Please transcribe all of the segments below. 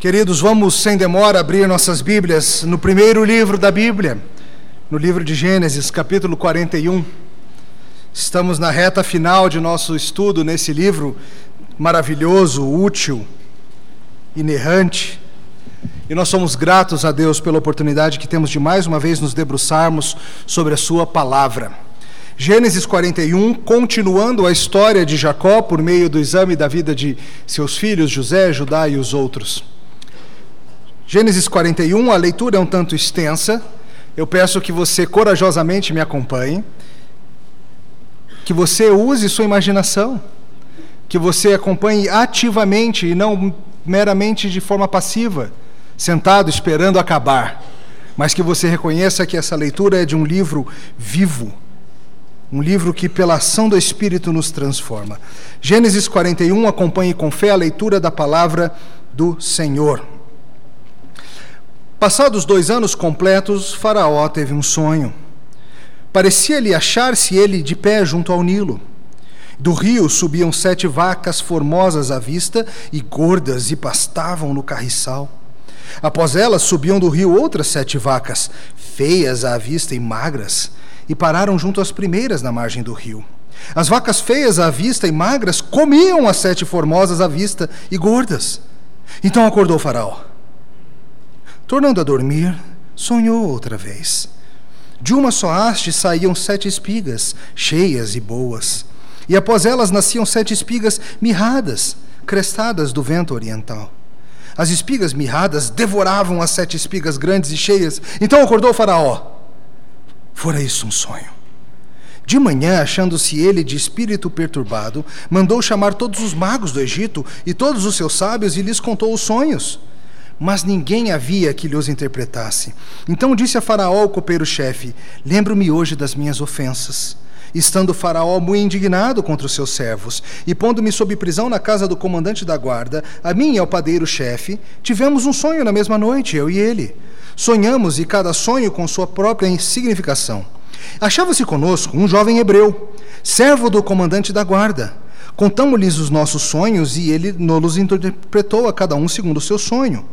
Queridos, vamos sem demora abrir nossas Bíblias no primeiro livro da Bíblia, no livro de Gênesis, capítulo 41. Estamos na reta final de nosso estudo nesse livro maravilhoso, útil, inerrante. E nós somos gratos a Deus pela oportunidade que temos de mais uma vez nos debruçarmos sobre a Sua palavra. Gênesis 41, continuando a história de Jacó por meio do exame da vida de seus filhos, José, Judá e os outros. Gênesis 41, a leitura é um tanto extensa. Eu peço que você corajosamente me acompanhe, que você use sua imaginação, que você acompanhe ativamente e não meramente de forma passiva, sentado esperando acabar, mas que você reconheça que essa leitura é de um livro vivo, um livro que, pela ação do Espírito, nos transforma. Gênesis 41, acompanhe com fé a leitura da palavra do Senhor. Passados dois anos completos, Faraó teve um sonho. Parecia-lhe achar-se ele de pé junto ao Nilo. Do rio subiam sete vacas formosas à vista e gordas e pastavam no carriçal. Após elas subiam do rio outras sete vacas, feias à vista e magras, e pararam junto às primeiras na margem do rio. As vacas feias à vista e magras comiam as sete formosas à vista e gordas. Então acordou Faraó Tornando a dormir, sonhou outra vez. De uma só haste saíam sete espigas, cheias e boas, e após elas nasciam sete espigas mirradas, crestadas do vento oriental. As espigas mirradas devoravam as sete espigas grandes e cheias. Então acordou Faraó. Fora isso um sonho. De manhã, achando-se ele de espírito perturbado, mandou chamar todos os magos do Egito e todos os seus sábios e lhes contou os sonhos mas ninguém havia que lhes interpretasse. Então disse a Faraó, o copeiro-chefe: Lembro-me hoje das minhas ofensas. Estando Faraó muito indignado contra os seus servos, e pondo-me sob prisão na casa do comandante da guarda, a mim e ao padeiro-chefe, tivemos um sonho na mesma noite, eu e ele. Sonhamos, e cada sonho com sua própria significação. Achava-se conosco um jovem hebreu, servo do comandante da guarda. Contamos-lhes os nossos sonhos e ele nos interpretou a cada um segundo o seu sonho.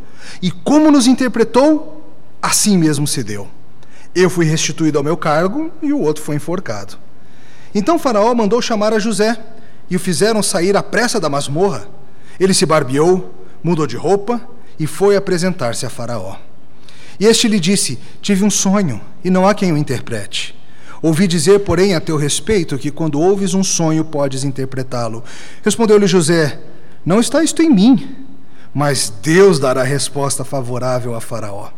E como nos interpretou, assim mesmo se deu. Eu fui restituído ao meu cargo e o outro foi enforcado. Então Faraó mandou chamar a José e o fizeram sair à pressa da masmorra. Ele se barbeou, mudou de roupa e foi apresentar-se a Faraó. E este lhe disse: Tive um sonho e não há quem o interprete. Ouvi dizer, porém, a teu respeito, que quando ouves um sonho podes interpretá-lo. Respondeu-lhe José: Não está isto em mim mas Deus dará resposta favorável a Faraó.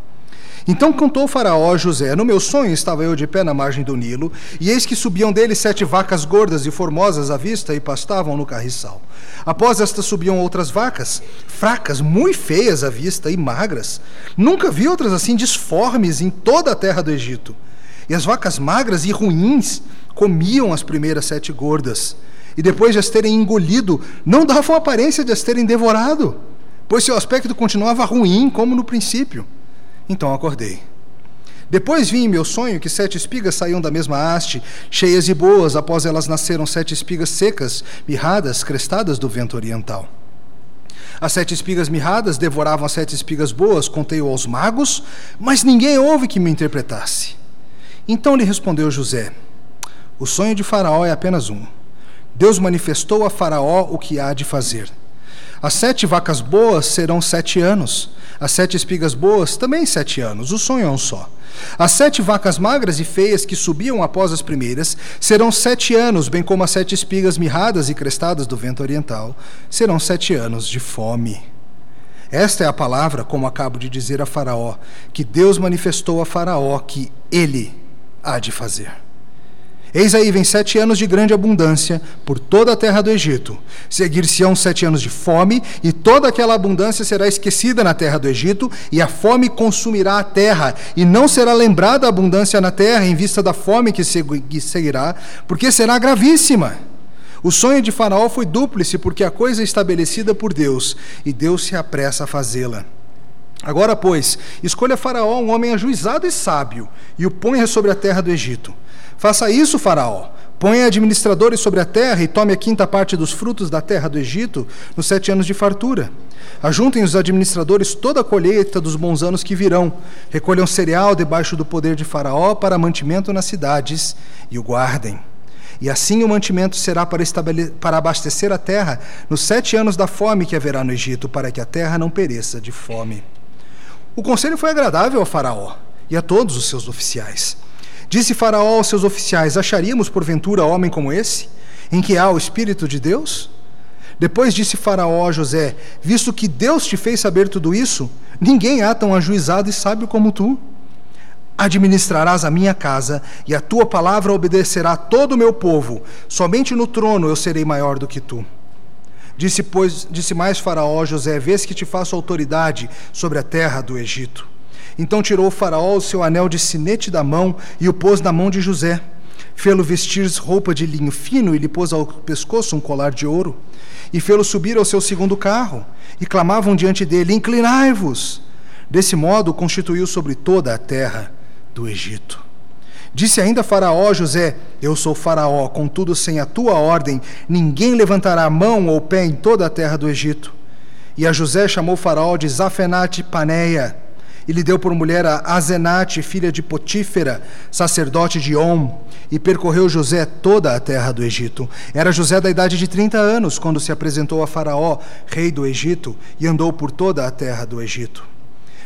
Então contou Faraó a José: No meu sonho estava eu de pé na margem do Nilo, e eis que subiam dele sete vacas gordas e formosas à vista e pastavam no carriçal. Após estas subiam outras vacas, fracas, muito feias à vista e magras. Nunca vi outras assim disformes em toda a terra do Egito. E as vacas magras e ruins comiam as primeiras sete gordas, e depois de as terem engolido, não davam aparência de as terem devorado pois seu aspecto continuava ruim como no princípio. Então acordei. Depois vi em meu sonho que sete espigas saíam da mesma haste, cheias e boas, após elas nasceram sete espigas secas, mirradas, crestadas do vento oriental. As sete espigas mirradas devoravam as sete espigas boas, contei-o aos magos, mas ninguém houve que me interpretasse. Então lhe respondeu José: O sonho de Faraó é apenas um. Deus manifestou a Faraó o que há de fazer. As sete vacas boas serão sete anos. As sete espigas boas também sete anos. O sonho é um só. As sete vacas magras e feias que subiam após as primeiras serão sete anos, bem como as sete espigas mirradas e crestadas do vento oriental serão sete anos de fome. Esta é a palavra, como acabo de dizer a Faraó, que Deus manifestou a Faraó que ele há de fazer. Eis aí vem sete anos de grande abundância por toda a terra do Egito. Seguir-se-ão sete anos de fome, e toda aquela abundância será esquecida na terra do Egito, e a fome consumirá a terra, e não será lembrada a abundância na terra em vista da fome que seguirá, porque será gravíssima. O sonho de Faraó foi dúplice, porque a coisa é estabelecida por Deus, e Deus se apressa a fazê-la. Agora, pois, escolha Faraó um homem ajuizado e sábio, e o ponha sobre a terra do Egito. Faça isso, Faraó. Ponha administradores sobre a terra e tome a quinta parte dos frutos da terra do Egito nos sete anos de fartura. Ajuntem os administradores toda a colheita dos bons anos que virão. Recolham cereal debaixo do poder de Faraó para mantimento nas cidades e o guardem. E assim o mantimento será para, para abastecer a terra nos sete anos da fome que haverá no Egito, para que a terra não pereça de fome. O conselho foi agradável a Faraó e a todos os seus oficiais. Disse Faraó aos seus oficiais: Acharíamos porventura homem como esse, em que há o Espírito de Deus? Depois disse Faraó a José: Visto que Deus te fez saber tudo isso, ninguém há tão ajuizado e sábio como tu. Administrarás a minha casa, e a tua palavra obedecerá todo o meu povo. Somente no trono eu serei maior do que tu. Disse, pois, disse mais Faraó a José: Vês que te faço autoridade sobre a terra do Egito. Então tirou o Faraó o seu anel de sinete da mão e o pôs na mão de José. Fê-lo vestir roupa de linho fino e lhe pôs ao pescoço um colar de ouro e fê-lo subir ao seu segundo carro, e clamavam diante dele: Inclinai-vos! Desse modo constituiu sobre toda a terra do Egito. Disse ainda Faraó José: Eu sou Faraó, contudo, sem a tua ordem, ninguém levantará a mão ou pé em toda a terra do Egito. E a José chamou Faraó de Zafenate Paneia e lhe deu por mulher a Azenate, filha de Potífera, sacerdote de On, e percorreu José toda a terra do Egito. Era José da idade de 30 anos quando se apresentou a Faraó, rei do Egito, e andou por toda a terra do Egito.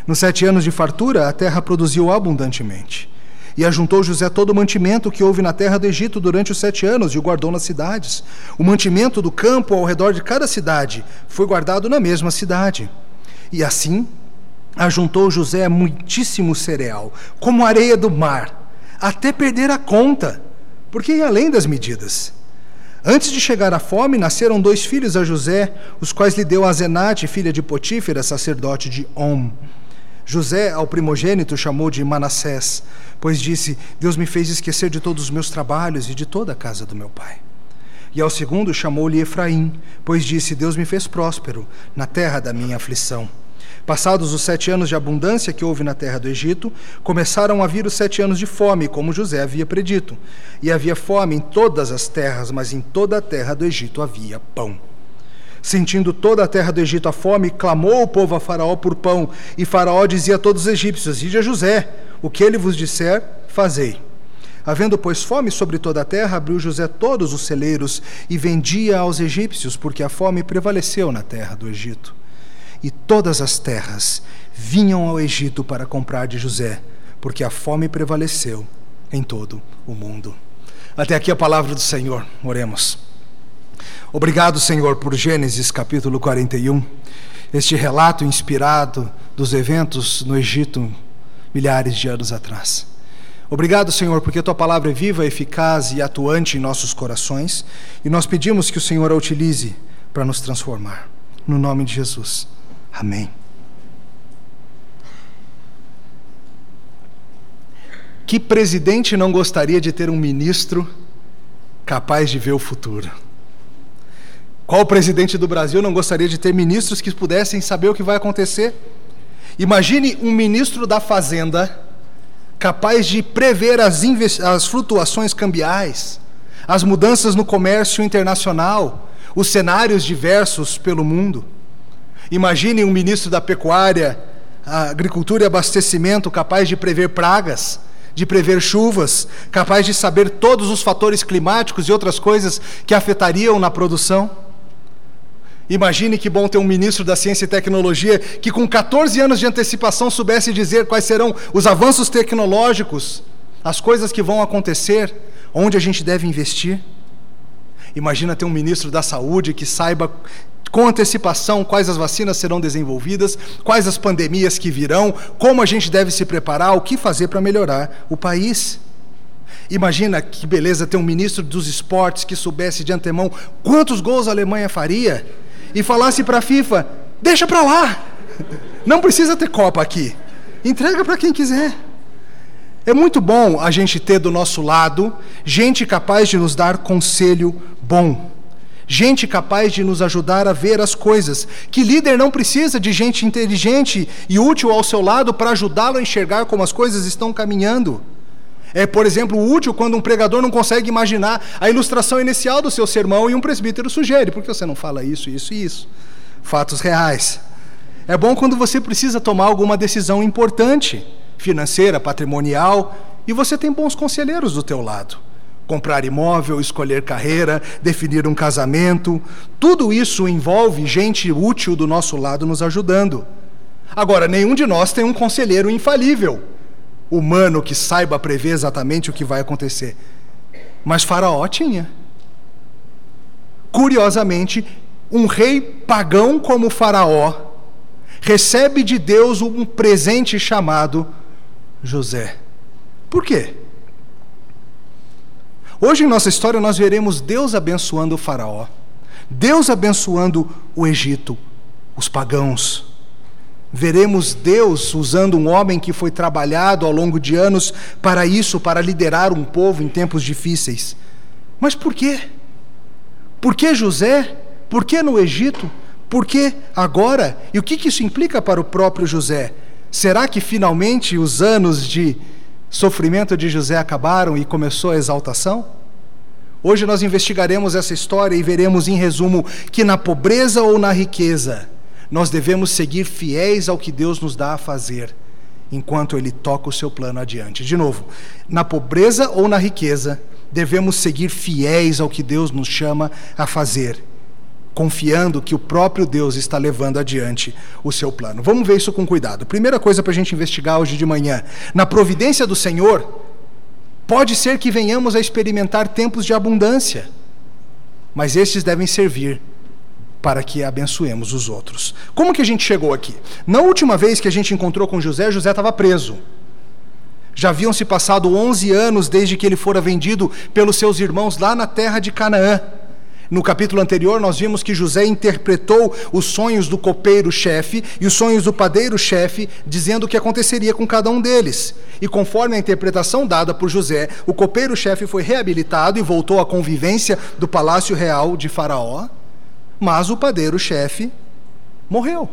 Nos sete anos de fartura, a terra produziu abundantemente. E ajuntou José todo o mantimento que houve na terra do Egito durante os sete anos e o guardou nas cidades. O mantimento do campo ao redor de cada cidade foi guardado na mesma cidade. E assim ajuntou José muitíssimo cereal, como areia do mar, até perder a conta, porque ia além das medidas. Antes de chegar à fome, nasceram dois filhos a José, os quais lhe deu a Zenate, filha de Potífera, sacerdote de Om. José, ao primogênito, chamou de Manassés, pois disse: Deus me fez esquecer de todos os meus trabalhos e de toda a casa do meu pai. E ao segundo chamou-lhe Efraim, pois disse: Deus me fez próspero na terra da minha aflição. Passados os sete anos de abundância que houve na terra do Egito, começaram a vir os sete anos de fome, como José havia predito. E havia fome em todas as terras, mas em toda a terra do Egito havia pão. Sentindo toda a terra do Egito a fome, clamou o povo a Faraó por pão. E Faraó dizia a todos os egípcios: Ide a José, o que ele vos disser, fazei. Havendo, pois, fome sobre toda a terra, abriu José todos os celeiros e vendia aos egípcios, porque a fome prevaleceu na terra do Egito e todas as terras vinham ao Egito para comprar de José, porque a fome prevaleceu em todo o mundo. Até aqui a palavra do Senhor. Oremos. Obrigado, Senhor, por Gênesis capítulo 41, este relato inspirado dos eventos no Egito milhares de anos atrás. Obrigado, Senhor, porque a tua palavra é viva, eficaz e atuante em nossos corações, e nós pedimos que o Senhor a utilize para nos transformar. No nome de Jesus. Amém. Que presidente não gostaria de ter um ministro capaz de ver o futuro? Qual presidente do Brasil não gostaria de ter ministros que pudessem saber o que vai acontecer? Imagine um ministro da Fazenda capaz de prever as, as flutuações cambiais, as mudanças no comércio internacional, os cenários diversos pelo mundo. Imagine um ministro da Pecuária, Agricultura e Abastecimento capaz de prever pragas, de prever chuvas, capaz de saber todos os fatores climáticos e outras coisas que afetariam na produção. Imagine que bom ter um ministro da Ciência e Tecnologia que, com 14 anos de antecipação, soubesse dizer quais serão os avanços tecnológicos, as coisas que vão acontecer, onde a gente deve investir. Imagina ter um ministro da Saúde que saiba com antecipação quais as vacinas serão desenvolvidas, quais as pandemias que virão, como a gente deve se preparar, o que fazer para melhorar o país. Imagina que beleza ter um ministro dos esportes que soubesse de antemão quantos gols a Alemanha faria e falasse para a FIFA: deixa para lá, não precisa ter Copa aqui, entrega para quem quiser. É muito bom a gente ter do nosso lado gente capaz de nos dar conselho bom gente capaz de nos ajudar a ver as coisas. Que líder não precisa de gente inteligente e útil ao seu lado para ajudá-lo a enxergar como as coisas estão caminhando. É, por exemplo, útil quando um pregador não consegue imaginar a ilustração inicial do seu sermão e um presbítero sugere: por que você não fala isso, isso e isso? Fatos reais. É bom quando você precisa tomar alguma decisão importante, financeira, patrimonial, e você tem bons conselheiros do teu lado comprar imóvel, escolher carreira, definir um casamento. Tudo isso envolve gente útil do nosso lado nos ajudando. Agora, nenhum de nós tem um conselheiro infalível, humano que saiba prever exatamente o que vai acontecer. Mas Faraó tinha. Curiosamente, um rei pagão como Faraó recebe de Deus um presente chamado José. Por quê? Hoje em nossa história nós veremos Deus abençoando o Faraó, Deus abençoando o Egito, os pagãos. Veremos Deus usando um homem que foi trabalhado ao longo de anos para isso, para liderar um povo em tempos difíceis. Mas por quê? Por que José? Por que no Egito? Por que agora? E o que isso implica para o próprio José? Será que finalmente os anos de sofrimento de José acabaram e começou a exaltação? Hoje nós investigaremos essa história e veremos, em resumo, que na pobreza ou na riqueza, nós devemos seguir fiéis ao que Deus nos dá a fazer, enquanto Ele toca o seu plano adiante. De novo, na pobreza ou na riqueza, devemos seguir fiéis ao que Deus nos chama a fazer confiando que o próprio Deus está levando adiante o seu plano. Vamos ver isso com cuidado. Primeira coisa para a gente investigar hoje de manhã: na providência do Senhor, pode ser que venhamos a experimentar tempos de abundância, mas estes devem servir para que abençoemos os outros. Como que a gente chegou aqui? Na última vez que a gente encontrou com José, José estava preso. Já haviam se passado 11 anos desde que ele fora vendido pelos seus irmãos lá na terra de Canaã. No capítulo anterior, nós vimos que José interpretou os sonhos do copeiro-chefe e os sonhos do padeiro-chefe, dizendo o que aconteceria com cada um deles. E conforme a interpretação dada por José, o copeiro-chefe foi reabilitado e voltou à convivência do palácio real de Faraó, mas o padeiro-chefe morreu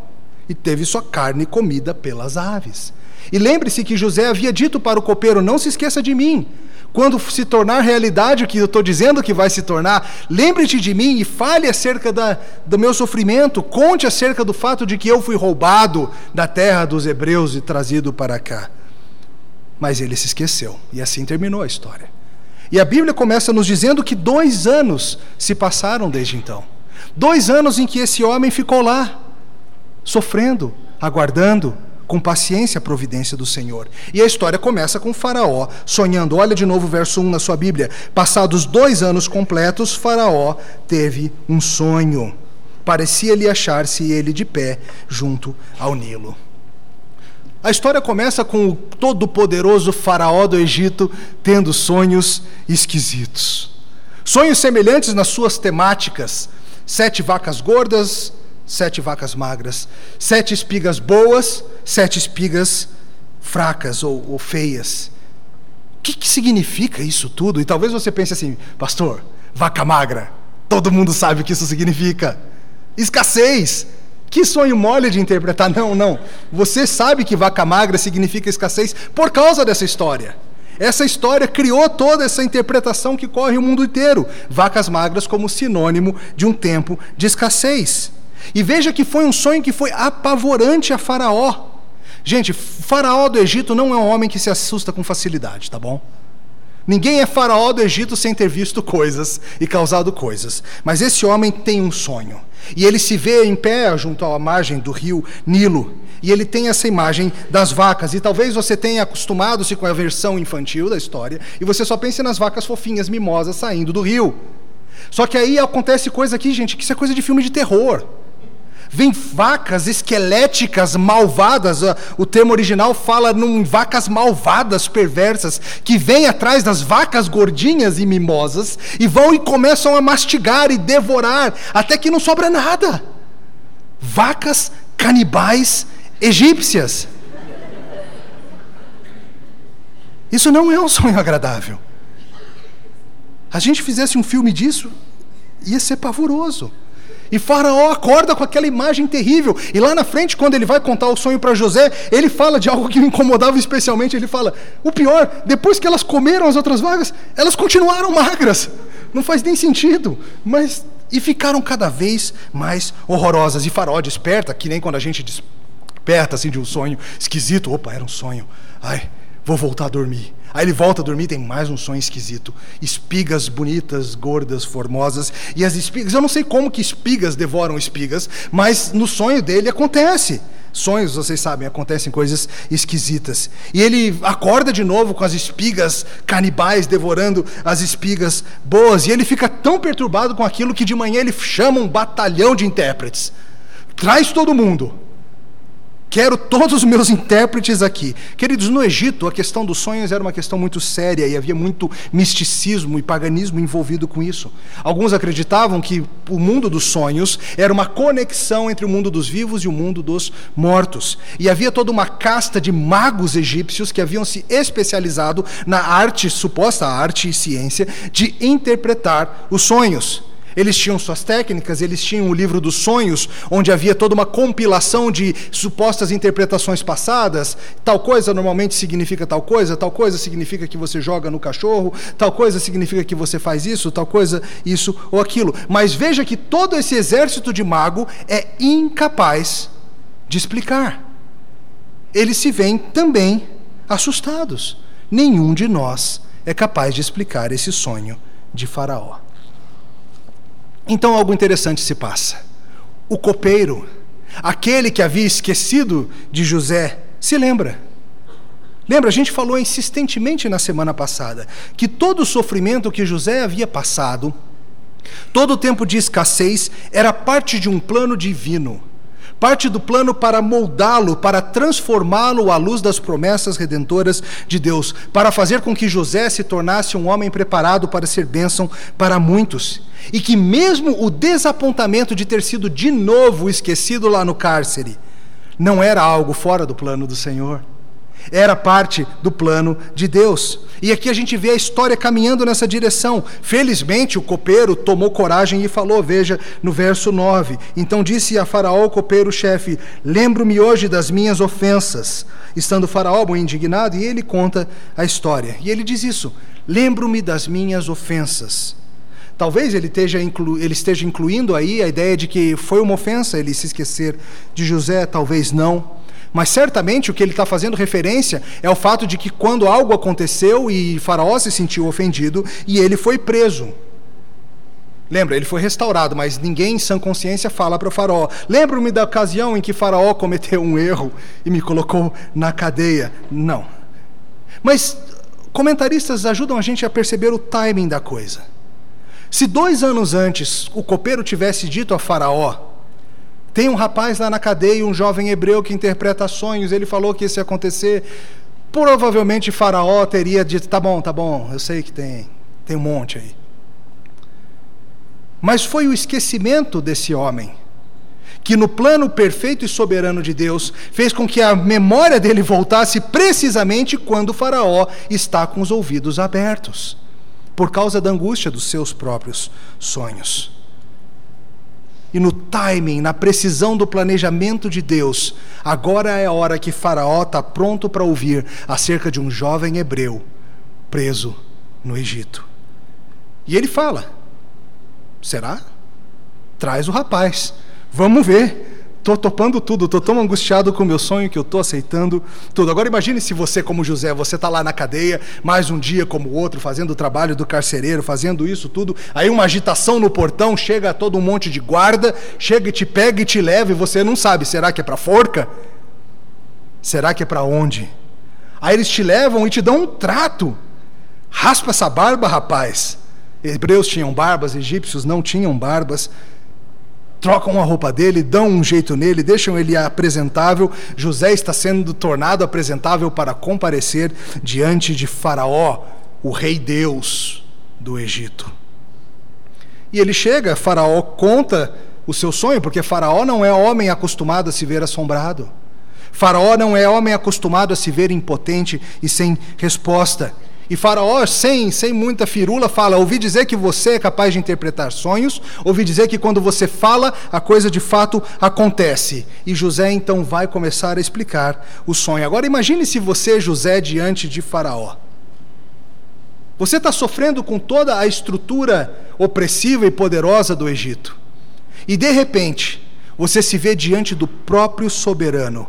e teve sua carne comida pelas aves. E lembre-se que José havia dito para o copeiro: Não se esqueça de mim, quando se tornar realidade o que eu estou dizendo que vai se tornar, lembre-te de mim e fale acerca da, do meu sofrimento, conte acerca do fato de que eu fui roubado da terra dos hebreus e trazido para cá. Mas ele se esqueceu, e assim terminou a história. E a Bíblia começa nos dizendo que dois anos se passaram desde então. Dois anos em que esse homem ficou lá, sofrendo, aguardando, com paciência a providência do Senhor. E a história começa com Faraó sonhando. Olha de novo o verso 1 na sua Bíblia. Passados dois anos completos, Faraó teve um sonho. Parecia-lhe achar-se ele de pé junto ao Nilo. A história começa com o todo-poderoso Faraó do Egito tendo sonhos esquisitos. Sonhos semelhantes nas suas temáticas: sete vacas gordas, sete vacas magras, sete espigas boas, sete espigas fracas ou, ou feias. O que, que significa isso tudo? E talvez você pense assim, pastor, vaca magra. Todo mundo sabe o que isso significa. Escassez. Que sonho mole de interpretar. Não, não. Você sabe que vaca magra significa escassez por causa dessa história. Essa história criou toda essa interpretação que corre o mundo inteiro. Vacas magras como sinônimo de um tempo de escassez. E veja que foi um sonho que foi apavorante a Faraó. Gente, Faraó do Egito não é um homem que se assusta com facilidade, tá bom? Ninguém é faraó do Egito sem ter visto coisas e causado coisas. Mas esse homem tem um sonho. E ele se vê em pé junto à margem do rio Nilo. E ele tem essa imagem das vacas. E talvez você tenha acostumado-se com a versão infantil da história. E você só pense nas vacas fofinhas, mimosas, saindo do rio. Só que aí acontece coisa aqui, gente, que isso é coisa de filme de terror. Vem vacas esqueléticas malvadas, o termo original fala em vacas malvadas, perversas, que vêm atrás das vacas gordinhas e mimosas e vão e começam a mastigar e devorar, até que não sobra nada. Vacas canibais egípcias. Isso não é um sonho agradável. A gente fizesse um filme disso, Ia ser pavoroso. E Faraó acorda com aquela imagem terrível. E lá na frente, quando ele vai contar o sonho para José, ele fala de algo que me incomodava especialmente. Ele fala: o pior, depois que elas comeram as outras vagas, elas continuaram magras. Não faz nem sentido. Mas. E ficaram cada vez mais horrorosas. E Faraó desperta, que nem quando a gente desperta assim de um sonho esquisito. Opa, era um sonho. Ai, vou voltar a dormir. Aí ele volta a dormir, tem mais um sonho esquisito. Espigas bonitas, gordas, formosas. E as espigas, eu não sei como que espigas devoram espigas, mas no sonho dele acontece. Sonhos, vocês sabem, acontecem coisas esquisitas. E ele acorda de novo com as espigas canibais devorando as espigas boas. E ele fica tão perturbado com aquilo que de manhã ele chama um batalhão de intérpretes. Traz todo mundo. Quero todos os meus intérpretes aqui. Queridos, no Egito, a questão dos sonhos era uma questão muito séria e havia muito misticismo e paganismo envolvido com isso. Alguns acreditavam que o mundo dos sonhos era uma conexão entre o mundo dos vivos e o mundo dos mortos. E havia toda uma casta de magos egípcios que haviam se especializado na arte, suposta arte e ciência, de interpretar os sonhos. Eles tinham suas técnicas, eles tinham o livro dos sonhos, onde havia toda uma compilação de supostas interpretações passadas. Tal coisa normalmente significa tal coisa, tal coisa significa que você joga no cachorro, tal coisa significa que você faz isso, tal coisa, isso ou aquilo. Mas veja que todo esse exército de mago é incapaz de explicar. Eles se veem também assustados. Nenhum de nós é capaz de explicar esse sonho de Faraó. Então algo interessante se passa. O copeiro, aquele que havia esquecido de José, se lembra. Lembra, a gente falou insistentemente na semana passada que todo o sofrimento que José havia passado, todo o tempo de escassez, era parte de um plano divino parte do plano para moldá-lo, para transformá-lo à luz das promessas redentoras de Deus, para fazer com que José se tornasse um homem preparado para ser bênção para muitos. E que, mesmo o desapontamento de ter sido de novo esquecido lá no cárcere, não era algo fora do plano do Senhor. Era parte do plano de Deus. E aqui a gente vê a história caminhando nessa direção. Felizmente, o copeiro tomou coragem e falou, veja no verso 9: Então disse a Faraó, o copeiro-chefe: Lembro-me hoje das minhas ofensas. Estando Faraó muito indignado, e ele conta a história. E ele diz isso: Lembro-me das minhas ofensas. Talvez ele esteja, inclu, ele esteja incluindo aí a ideia de que foi uma ofensa ele se esquecer de José, talvez não. Mas certamente o que ele está fazendo referência é o fato de que quando algo aconteceu e Faraó se sentiu ofendido e ele foi preso. Lembra, ele foi restaurado, mas ninguém em sã consciência fala para o Faraó. Lembro-me da ocasião em que Faraó cometeu um erro e me colocou na cadeia. Não. Mas comentaristas ajudam a gente a perceber o timing da coisa. Se dois anos antes o copeiro tivesse dito a Faraó tem um rapaz lá na cadeia, um jovem hebreu que interpreta sonhos, ele falou que isso ia acontecer. Provavelmente Faraó teria dito: tá bom, tá bom, eu sei que tem, tem um monte aí. Mas foi o esquecimento desse homem que, no plano perfeito e soberano de Deus, fez com que a memória dele voltasse precisamente quando Faraó está com os ouvidos abertos, por causa da angústia dos seus próprios sonhos e no timing, na precisão do planejamento de Deus, agora é a hora que Faraó está pronto para ouvir acerca de um jovem hebreu preso no Egito. E ele fala: será? Traz o rapaz, vamos ver. Estou topando tudo, estou tão angustiado com o meu sonho que eu estou aceitando tudo. Agora imagine se você, como José, você está lá na cadeia, mais um dia como o outro, fazendo o trabalho do carcereiro, fazendo isso tudo. Aí uma agitação no portão, chega todo um monte de guarda, chega e te pega e te leva e você não sabe, será que é para forca? Será que é para onde? Aí eles te levam e te dão um trato. Raspa essa barba, rapaz. Hebreus tinham barbas, egípcios não tinham barbas trocam a roupa dele, dão um jeito nele, deixam ele apresentável. José está sendo tornado apresentável para comparecer diante de Faraó, o rei Deus do Egito. E ele chega, Faraó conta o seu sonho, porque Faraó não é homem acostumado a se ver assombrado. Faraó não é homem acostumado a se ver impotente e sem resposta. E Faraó, sem, sem muita firula, fala: Ouvi dizer que você é capaz de interpretar sonhos, ouvi dizer que quando você fala, a coisa de fato acontece. E José então vai começar a explicar o sonho. Agora imagine se você, José, diante de Faraó. Você está sofrendo com toda a estrutura opressiva e poderosa do Egito. E de repente, você se vê diante do próprio soberano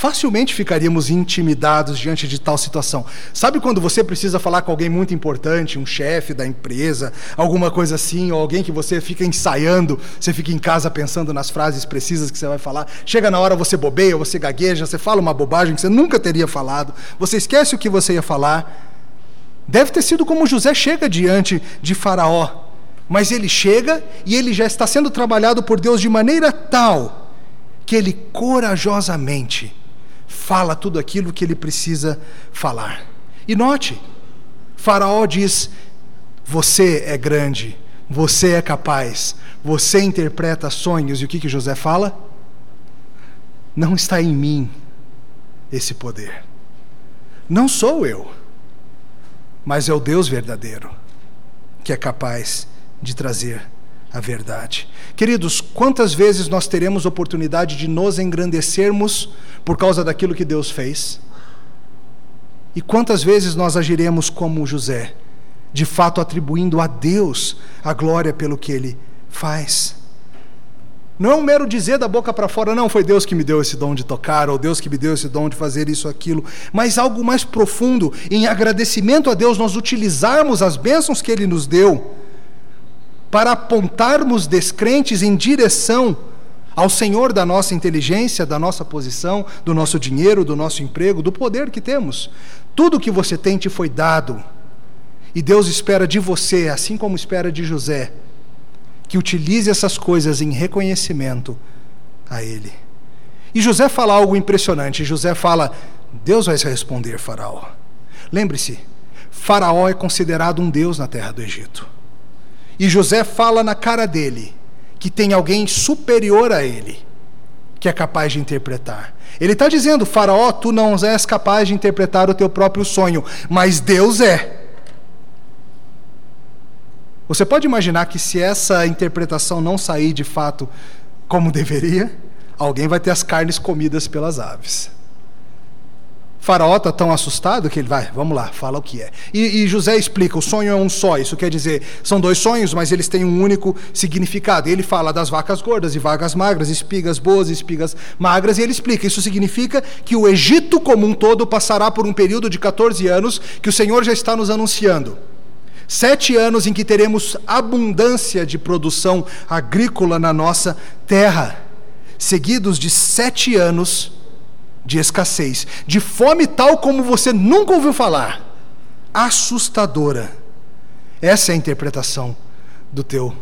facilmente ficaríamos intimidados diante de tal situação. Sabe quando você precisa falar com alguém muito importante, um chefe da empresa, alguma coisa assim, ou alguém que você fica ensaiando, você fica em casa pensando nas frases precisas que você vai falar, chega na hora você bobeia, você gagueja, você fala uma bobagem que você nunca teria falado, você esquece o que você ia falar. Deve ter sido como José chega diante de Faraó, mas ele chega e ele já está sendo trabalhado por Deus de maneira tal que ele corajosamente fala tudo aquilo que ele precisa falar. E note, Faraó diz: Você é grande, você é capaz, você interpreta sonhos. E o que, que José fala? Não está em mim esse poder. Não sou eu, mas é o Deus verdadeiro que é capaz de trazer a verdade. Queridos, quantas vezes nós teremos oportunidade de nos engrandecermos por causa daquilo que Deus fez? E quantas vezes nós agiremos como José, de fato atribuindo a Deus a glória pelo que ele faz? Não é um mero dizer da boca para fora, não, foi Deus que me deu esse dom de tocar, ou Deus que me deu esse dom de fazer isso, aquilo, mas algo mais profundo, em agradecimento a Deus, nós utilizarmos as bênçãos que Ele nos deu para apontarmos descrentes em direção ao Senhor da nossa inteligência, da nossa posição, do nosso dinheiro, do nosso emprego, do poder que temos. Tudo que você tem te foi dado. E Deus espera de você, assim como espera de José, que utilize essas coisas em reconhecimento a Ele. E José fala algo impressionante. José fala: Deus vai responder, Faraó. Lembre-se, Faraó é considerado um Deus na terra do Egito. E José fala na cara dele que tem alguém superior a ele que é capaz de interpretar. Ele está dizendo, Faraó, tu não és capaz de interpretar o teu próprio sonho, mas Deus é. Você pode imaginar que se essa interpretação não sair de fato como deveria, alguém vai ter as carnes comidas pelas aves. Faraó está tão assustado que ele vai, vamos lá, fala o que é. E, e, José explica: o sonho é um só. Isso quer dizer, são dois sonhos, mas eles têm um único significado. E ele fala das vacas gordas e vacas magras, espigas boas e espigas magras. E ele explica: isso significa que o Egito como um todo passará por um período de 14 anos que o Senhor já está nos anunciando. Sete anos em que teremos abundância de produção agrícola na nossa terra, seguidos de sete anos de escassez, de fome tal como você nunca ouviu falar, assustadora. Essa é a interpretação do teu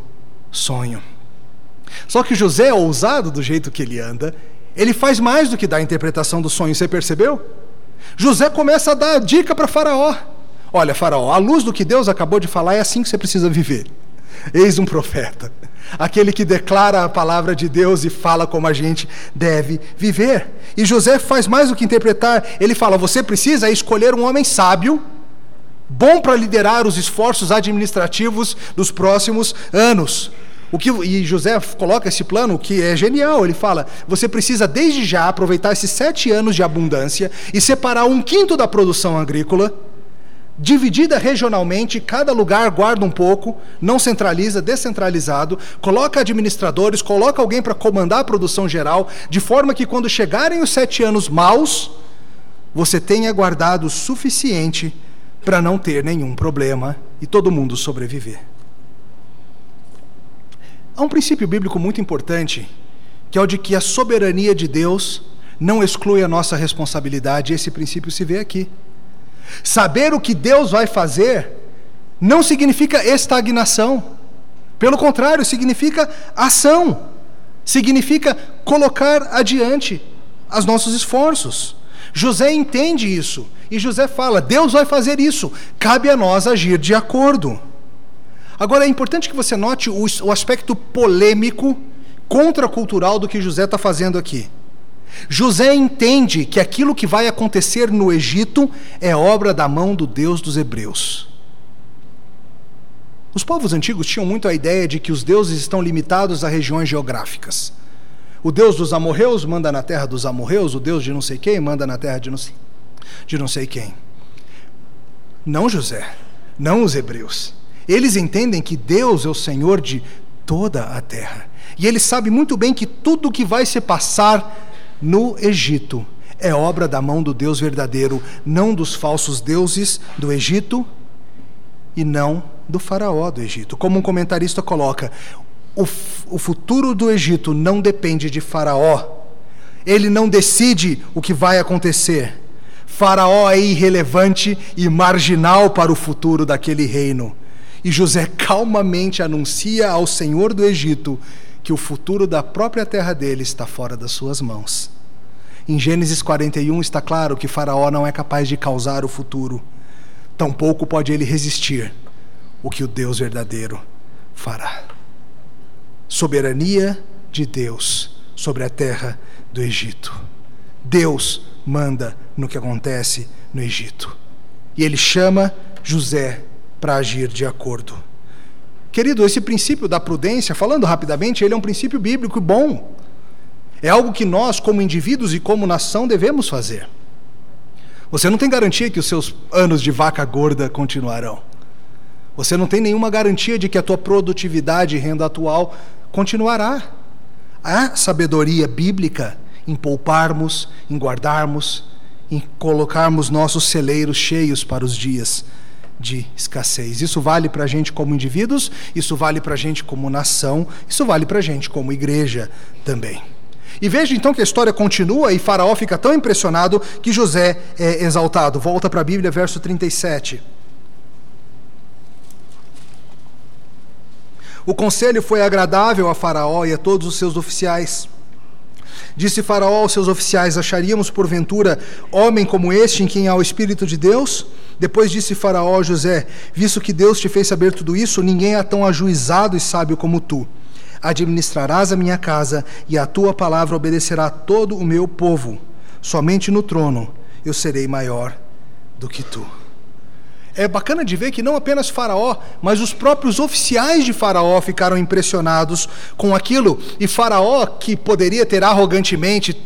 sonho. Só que José é ousado do jeito que ele anda, ele faz mais do que dar a interpretação do sonho, você percebeu? José começa a dar dica para Faraó. Olha, Faraó, à luz do que Deus acabou de falar, é assim que você precisa viver. Eis um profeta aquele que declara a palavra de Deus e fala como a gente deve viver. E José faz mais do que interpretar, ele fala: você precisa escolher um homem sábio, bom para liderar os esforços administrativos dos próximos anos. O que, e José coloca esse plano que é genial. Ele fala: você precisa desde já aproveitar esses sete anos de abundância e separar um quinto da produção agrícola dividida regionalmente, cada lugar guarda um pouco, não centraliza, descentralizado, coloca administradores, coloca alguém para comandar a produção geral, de forma que quando chegarem os sete anos maus, você tenha guardado o suficiente para não ter nenhum problema e todo mundo sobreviver. Há um princípio bíblico muito importante, que é o de que a soberania de Deus não exclui a nossa responsabilidade, e esse princípio se vê aqui. Saber o que Deus vai fazer não significa estagnação. Pelo contrário, significa ação. Significa colocar adiante os nossos esforços. José entende isso. E José fala: Deus vai fazer isso. Cabe a nós agir de acordo. Agora é importante que você note o, o aspecto polêmico, contracultural do que José está fazendo aqui. José entende que aquilo que vai acontecer no Egito é obra da mão do Deus dos Hebreus. Os povos antigos tinham muito a ideia de que os deuses estão limitados a regiões geográficas. O Deus dos amorreus manda na terra dos amorreus, o Deus de não sei quem manda na terra de não sei, de não sei quem. Não José, não os hebreus. Eles entendem que Deus é o Senhor de toda a terra. E ele sabe muito bem que tudo o que vai se passar no Egito é obra da mão do Deus verdadeiro, não dos falsos deuses do Egito e não do faraó do Egito. Como um comentarista coloca, o, o futuro do Egito não depende de Faraó. Ele não decide o que vai acontecer. Faraó é irrelevante e marginal para o futuro daquele reino. E José calmamente anuncia ao Senhor do Egito que o futuro da própria terra dele está fora das suas mãos. Em Gênesis 41 está claro que Faraó não é capaz de causar o futuro, tampouco pode ele resistir o que o Deus verdadeiro fará. Soberania de Deus sobre a terra do Egito. Deus manda no que acontece no Egito. E ele chama José para agir de acordo. Querido, esse princípio da prudência, falando rapidamente, ele é um princípio bíblico bom. É algo que nós, como indivíduos e como nação, devemos fazer. Você não tem garantia que os seus anos de vaca gorda continuarão. Você não tem nenhuma garantia de que a tua produtividade e renda atual continuará. Há sabedoria bíblica em pouparmos, em guardarmos, em colocarmos nossos celeiros cheios para os dias de escassez. Isso vale para a gente como indivíduos, isso vale para a gente como nação, isso vale para a gente como igreja também. E veja então que a história continua e Faraó fica tão impressionado que José é exaltado. Volta para a Bíblia, verso 37. O conselho foi agradável a Faraó e a todos os seus oficiais. Disse Faraó aos seus oficiais: Acharíamos porventura homem como este em quem há o Espírito de Deus? Depois disse Faraó a José: Visto que Deus te fez saber tudo isso, ninguém é tão ajuizado e sábio como tu. Administrarás a minha casa e a tua palavra obedecerá todo o meu povo. Somente no trono eu serei maior do que tu. É bacana de ver que não apenas Faraó, mas os próprios oficiais de Faraó ficaram impressionados com aquilo. E Faraó, que poderia ter arrogantemente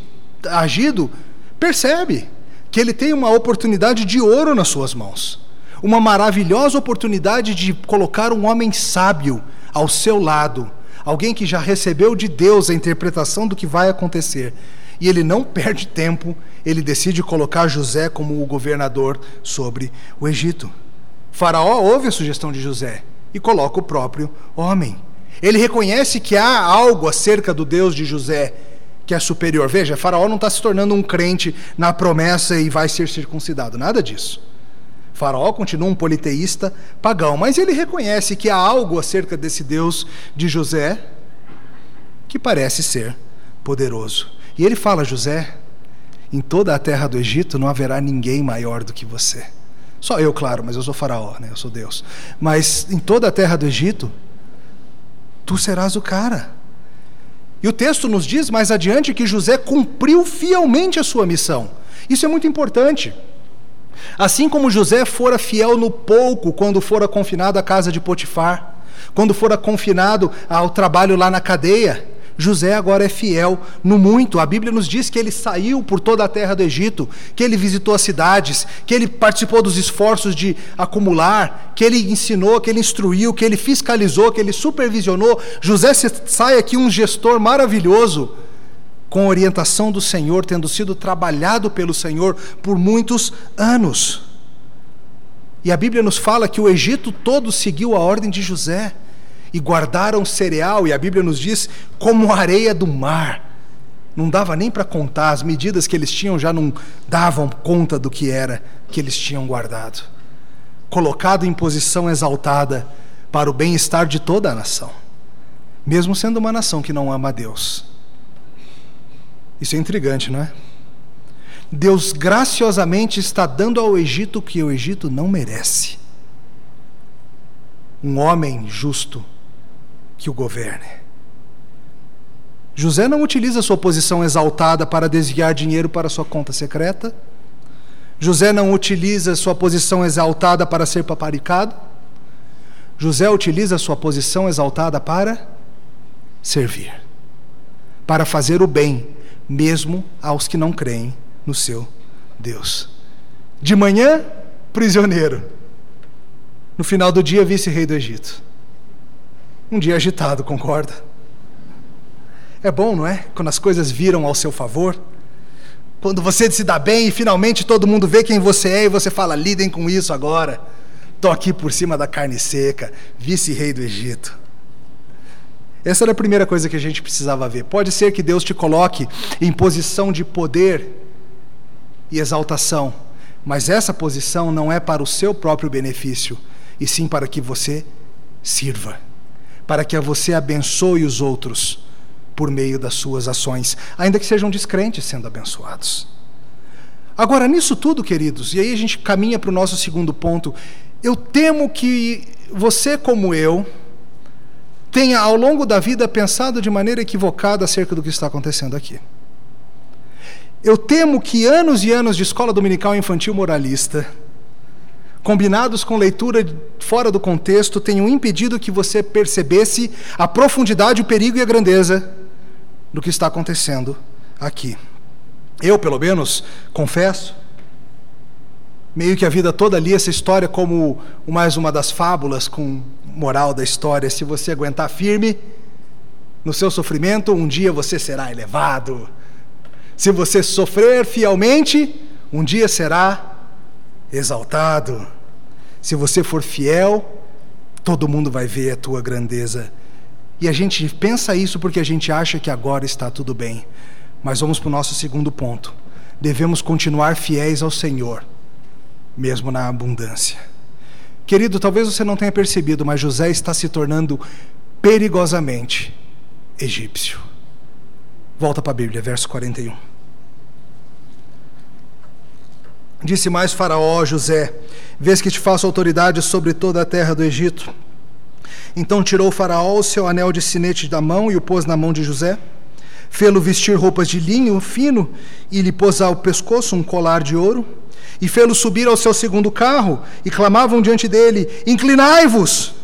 agido, percebe que ele tem uma oportunidade de ouro nas suas mãos. Uma maravilhosa oportunidade de colocar um homem sábio ao seu lado alguém que já recebeu de Deus a interpretação do que vai acontecer. E ele não perde tempo, ele decide colocar José como o governador sobre o Egito. Faraó ouve a sugestão de José e coloca o próprio homem. Ele reconhece que há algo acerca do Deus de José que é superior. Veja, Faraó não está se tornando um crente na promessa e vai ser circuncidado, nada disso. Faraó continua um politeísta pagão, mas ele reconhece que há algo acerca desse Deus de José que parece ser poderoso. E ele fala: José, em toda a terra do Egito não haverá ninguém maior do que você. Só eu, claro, mas eu sou Faraó, né? eu sou Deus. Mas em toda a terra do Egito, tu serás o cara. E o texto nos diz mais adiante que José cumpriu fielmente a sua missão. Isso é muito importante. Assim como José fora fiel no pouco quando fora confinado à casa de Potifar, quando fora confinado ao trabalho lá na cadeia, José agora é fiel no muito. A Bíblia nos diz que ele saiu por toda a terra do Egito, que ele visitou as cidades, que ele participou dos esforços de acumular, que ele ensinou, que ele instruiu, que ele fiscalizou, que ele supervisionou. José sai aqui um gestor maravilhoso com orientação do Senhor, tendo sido trabalhado pelo Senhor por muitos anos. E a Bíblia nos fala que o Egito todo seguiu a ordem de José e guardaram cereal, e a Bíblia nos diz como areia do mar. Não dava nem para contar, as medidas que eles tinham já não davam conta do que era que eles tinham guardado. Colocado em posição exaltada para o bem-estar de toda a nação, mesmo sendo uma nação que não ama a Deus. Isso é intrigante, não é? Deus graciosamente está dando ao Egito o que o Egito não merece. Um homem justo que o governe. José não utiliza sua posição exaltada para desviar dinheiro para sua conta secreta. José não utiliza sua posição exaltada para ser paparicado. José utiliza sua posição exaltada para servir, para fazer o bem, mesmo aos que não creem no seu Deus. De manhã, prisioneiro. No final do dia, vice-rei do Egito. Um dia agitado, concorda? É bom, não é? Quando as coisas viram ao seu favor. Quando você se dá bem e finalmente todo mundo vê quem você é e você fala: lidem com isso agora. Estou aqui por cima da carne seca, vice-rei do Egito. Essa era a primeira coisa que a gente precisava ver. Pode ser que Deus te coloque em posição de poder e exaltação, mas essa posição não é para o seu próprio benefício, e sim para que você sirva, para que você abençoe os outros por meio das suas ações, ainda que sejam descrentes sendo abençoados. Agora, nisso tudo, queridos, e aí a gente caminha para o nosso segundo ponto, eu temo que você, como eu, tenha ao longo da vida pensado de maneira equivocada acerca do que está acontecendo aqui. Eu temo que anos e anos de escola dominical infantil moralista, combinados com leitura fora do contexto, tenham impedido que você percebesse a profundidade, o perigo e a grandeza do que está acontecendo aqui. Eu, pelo menos, confesso, meio que a vida toda li essa história como mais uma das fábulas com moral da história. Se você aguentar firme no seu sofrimento, um dia você será elevado. Se você sofrer fielmente, um dia será exaltado. Se você for fiel, todo mundo vai ver a tua grandeza. E a gente pensa isso porque a gente acha que agora está tudo bem. Mas vamos para o nosso segundo ponto. Devemos continuar fiéis ao Senhor, mesmo na abundância. Querido, talvez você não tenha percebido, mas José está se tornando perigosamente egípcio. Volta para a Bíblia, verso 41. Disse mais Faraó José: Vês que te faço autoridade sobre toda a terra do Egito. Então tirou faraó o seu anel de sinete da mão e o pôs na mão de José. Fê-lo vestir roupas de linho fino e lhe pôs ao pescoço um colar de ouro. E fê-lo subir ao seu segundo carro e clamavam diante dele: Inclinai-vos!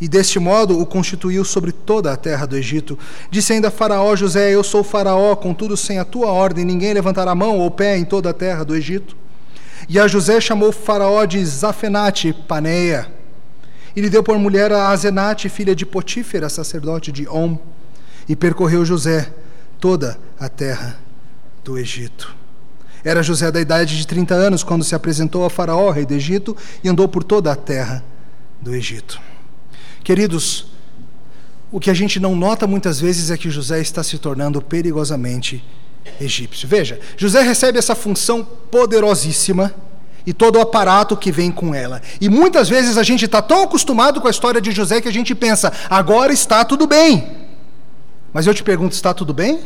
E deste modo o constituiu sobre toda a terra do Egito. Disse ainda Faraó José: Eu sou Faraó, contudo sem a tua ordem ninguém levantará mão ou pé em toda a terra do Egito. E a José chamou Faraó de Zafenate Paneia e lhe deu por mulher a Azenate, filha de Potífera, sacerdote de Om, e percorreu José toda a terra do Egito. Era José da idade de 30 anos quando se apresentou a Faraó, rei do Egito, e andou por toda a terra do Egito. Queridos, o que a gente não nota muitas vezes é que José está se tornando perigosamente egípcio. Veja, José recebe essa função poderosíssima e todo o aparato que vem com ela. E muitas vezes a gente está tão acostumado com a história de José que a gente pensa, agora está tudo bem. Mas eu te pergunto, está tudo bem?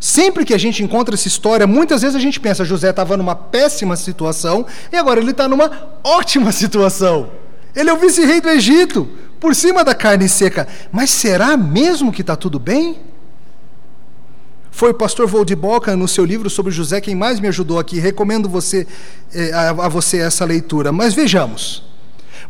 Sempre que a gente encontra essa história, muitas vezes a gente pensa, José estava numa péssima situação e agora ele está numa ótima situação. Ele é o vice-rei do Egito, por cima da carne seca. Mas será mesmo que está tudo bem? Foi o pastor Voldiboca, no seu livro sobre José, quem mais me ajudou aqui. Recomendo você, eh, a, a você essa leitura. Mas vejamos.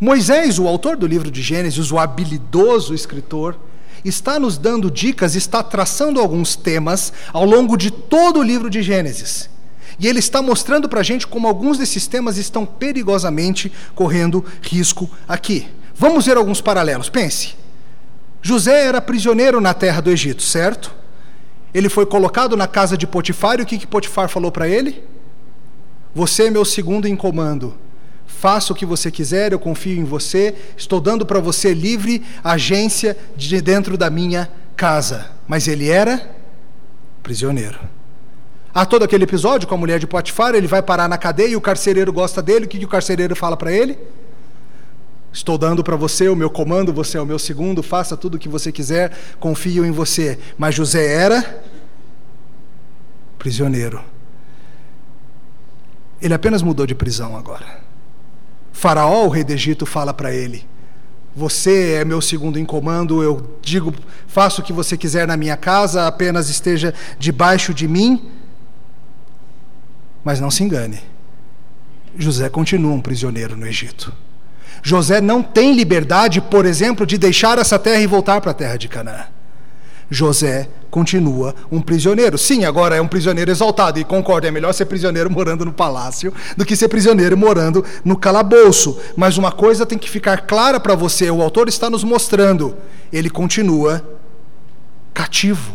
Moisés, o autor do livro de Gênesis, o habilidoso escritor, está nos dando dicas, está traçando alguns temas ao longo de todo o livro de Gênesis. E ele está mostrando para a gente como alguns desses temas estão perigosamente correndo risco aqui. Vamos ver alguns paralelos. Pense. José era prisioneiro na terra do Egito, certo? Ele foi colocado na casa de Potifar, e o que, que Potifar falou para ele? Você é meu segundo em comando. Faça o que você quiser, eu confio em você. Estou dando para você livre agência de dentro da minha casa. Mas ele era prisioneiro. Há todo aquele episódio com a mulher de Potifar, ele vai parar na cadeia e o carcereiro gosta dele. O que, que o carcereiro fala para ele? Estou dando para você o meu comando, você é o meu segundo, faça tudo o que você quiser, confio em você. Mas José era prisioneiro. Ele apenas mudou de prisão agora. Faraó, o rei do Egito, fala para ele: Você é meu segundo em comando, eu digo, faço o que você quiser na minha casa, apenas esteja debaixo de mim. Mas não se engane, José continua um prisioneiro no Egito. José não tem liberdade, por exemplo, de deixar essa terra e voltar para a terra de Canaã. José continua um prisioneiro. Sim, agora é um prisioneiro exaltado, e concordo, é melhor ser prisioneiro morando no palácio do que ser prisioneiro morando no calabouço. Mas uma coisa tem que ficar clara para você: o autor está nos mostrando, ele continua cativo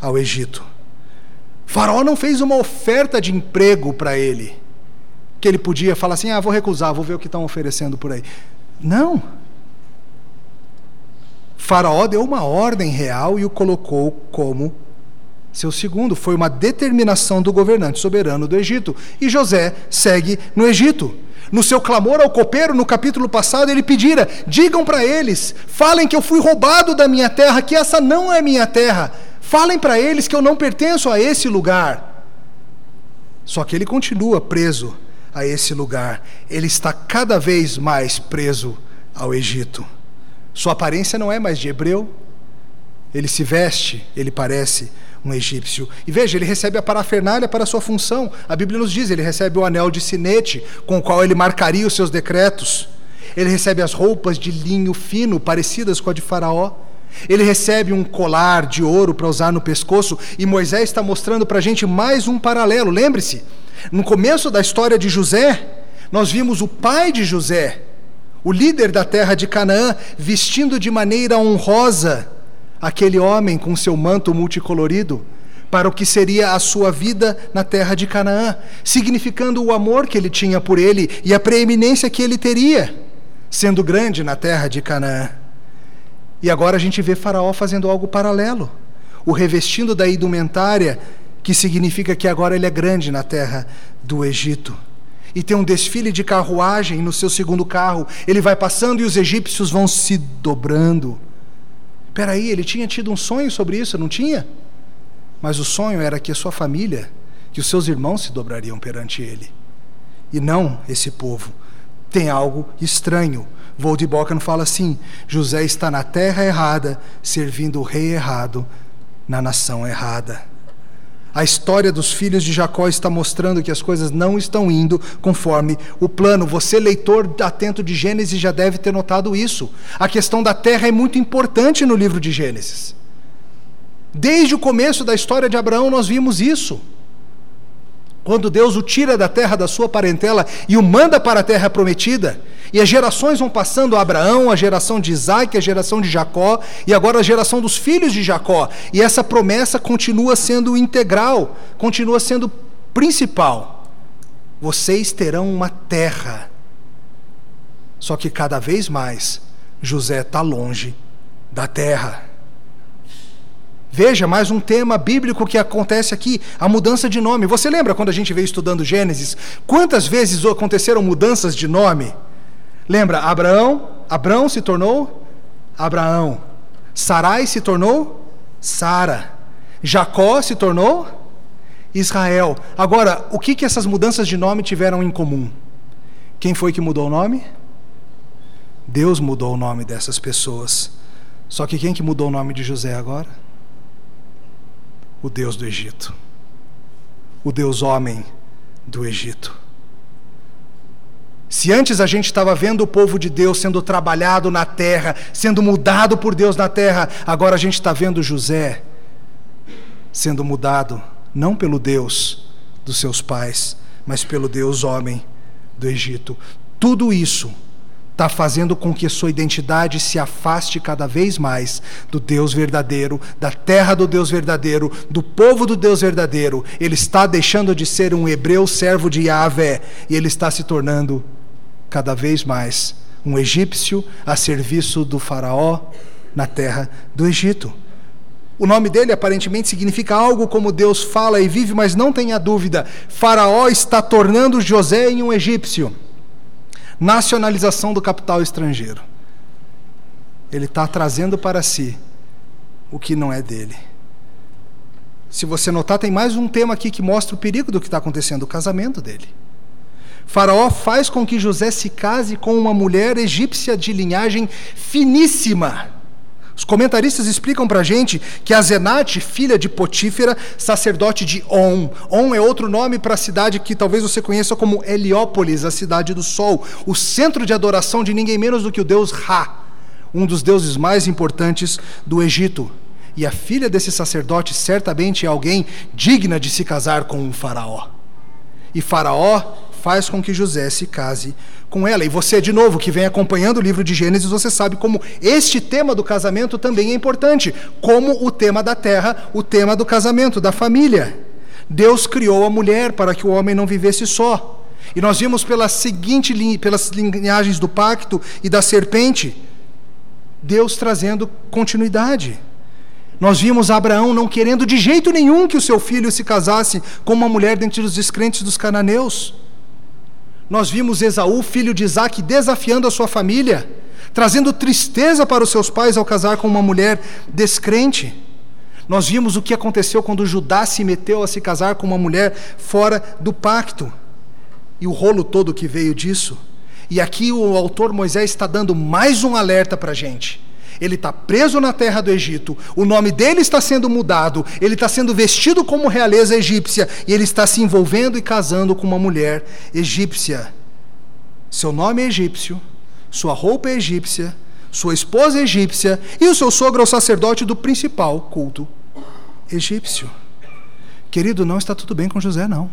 ao Egito. Faraó não fez uma oferta de emprego para ele, que ele podia falar assim: ah, vou recusar, vou ver o que estão oferecendo por aí. Não. Faraó deu uma ordem real e o colocou como seu segundo. Foi uma determinação do governante soberano do Egito. E José segue no Egito. No seu clamor ao copeiro, no capítulo passado, ele pedira: digam para eles, falem que eu fui roubado da minha terra, que essa não é minha terra. Falem para eles que eu não pertenço a esse lugar. Só que ele continua preso a esse lugar. Ele está cada vez mais preso ao Egito. Sua aparência não é mais de hebreu. Ele se veste, ele parece um egípcio. E veja, ele recebe a parafernália para sua função. A Bíblia nos diz, ele recebe o anel de sinete com o qual ele marcaria os seus decretos. Ele recebe as roupas de linho fino, parecidas com a de Faraó. Ele recebe um colar de ouro para usar no pescoço. E Moisés está mostrando para a gente mais um paralelo. Lembre-se, no começo da história de José, nós vimos o pai de José, o líder da terra de Canaã, vestindo de maneira honrosa aquele homem com seu manto multicolorido para o que seria a sua vida na terra de Canaã, significando o amor que ele tinha por ele e a preeminência que ele teria, sendo grande na terra de Canaã. E agora a gente vê Faraó fazendo algo paralelo, o revestindo da indumentária, que significa que agora ele é grande na terra do Egito e tem um desfile de carruagem no seu segundo carro. Ele vai passando e os egípcios vão se dobrando. Peraí, ele tinha tido um sonho sobre isso, não tinha? Mas o sonho era que a sua família, que os seus irmãos se dobrariam perante ele. E não esse povo. Tem algo estranho. Voldemort fala assim: José está na terra errada, servindo o rei errado, na nação errada. A história dos filhos de Jacó está mostrando que as coisas não estão indo conforme o plano. Você, leitor atento de Gênesis, já deve ter notado isso. A questão da terra é muito importante no livro de Gênesis. Desde o começo da história de Abraão, nós vimos isso. Quando Deus o tira da terra da sua parentela e o manda para a terra prometida, e as gerações vão passando a Abraão, a geração de Isaac, a geração de Jacó, e agora a geração dos filhos de Jacó. E essa promessa continua sendo integral, continua sendo principal. Vocês terão uma terra. Só que cada vez mais José está longe da terra. Veja mais um tema bíblico que acontece aqui, a mudança de nome. Você lembra quando a gente veio estudando Gênesis? Quantas vezes aconteceram mudanças de nome? Lembra, Abraão, Abraão se tornou Abraão. Sarai se tornou Sara. Jacó se tornou Israel. Agora, o que, que essas mudanças de nome tiveram em comum? Quem foi que mudou o nome? Deus mudou o nome dessas pessoas. Só que quem que mudou o nome de José agora? O Deus do Egito, o Deus homem do Egito. Se antes a gente estava vendo o povo de Deus sendo trabalhado na terra, sendo mudado por Deus na terra, agora a gente está vendo José sendo mudado, não pelo Deus dos seus pais, mas pelo Deus homem do Egito. Tudo isso está fazendo com que sua identidade se afaste cada vez mais do Deus verdadeiro, da terra do Deus verdadeiro, do povo do Deus verdadeiro. Ele está deixando de ser um hebreu servo de Yahvé e ele está se tornando cada vez mais um egípcio a serviço do Faraó na terra do Egito. O nome dele aparentemente significa algo como Deus fala e vive, mas não tenha dúvida, Faraó está tornando José em um egípcio nacionalização do capital estrangeiro. Ele está trazendo para si o que não é dele. Se você notar, tem mais um tema aqui que mostra o perigo do que está acontecendo: o casamento dele. Faraó faz com que José se case com uma mulher egípcia de linhagem finíssima. Os comentaristas explicam para a gente que a Zenate, filha de Potífera, sacerdote de On. On é outro nome para a cidade que talvez você conheça como Heliópolis, a cidade do sol, o centro de adoração de ninguém menos do que o deus Ra, um dos deuses mais importantes do Egito. E a filha desse sacerdote certamente é alguém digna de se casar com um faraó. E Faraó faz com que José se case com ela. E você, de novo, que vem acompanhando o livro de Gênesis, você sabe como este tema do casamento também é importante, como o tema da terra, o tema do casamento, da família. Deus criou a mulher para que o homem não vivesse só. E nós vimos pela seguinte, pelas linhagens do pacto e da serpente, Deus trazendo continuidade. Nós vimos Abraão não querendo de jeito nenhum que o seu filho se casasse com uma mulher dentre os descrentes dos cananeus. Nós vimos Esaú, filho de Isaac, desafiando a sua família, trazendo tristeza para os seus pais ao casar com uma mulher descrente. Nós vimos o que aconteceu quando Judá se meteu a se casar com uma mulher fora do pacto e o rolo todo que veio disso. E aqui o autor Moisés está dando mais um alerta para a gente ele está preso na terra do Egito, o nome dele está sendo mudado, ele está sendo vestido como realeza egípcia e ele está se envolvendo e casando com uma mulher egípcia. Seu nome é egípcio, sua roupa é egípcia, sua esposa é egípcia e o seu sogro é o sacerdote do principal culto egípcio. Querido, não está tudo bem com José, não.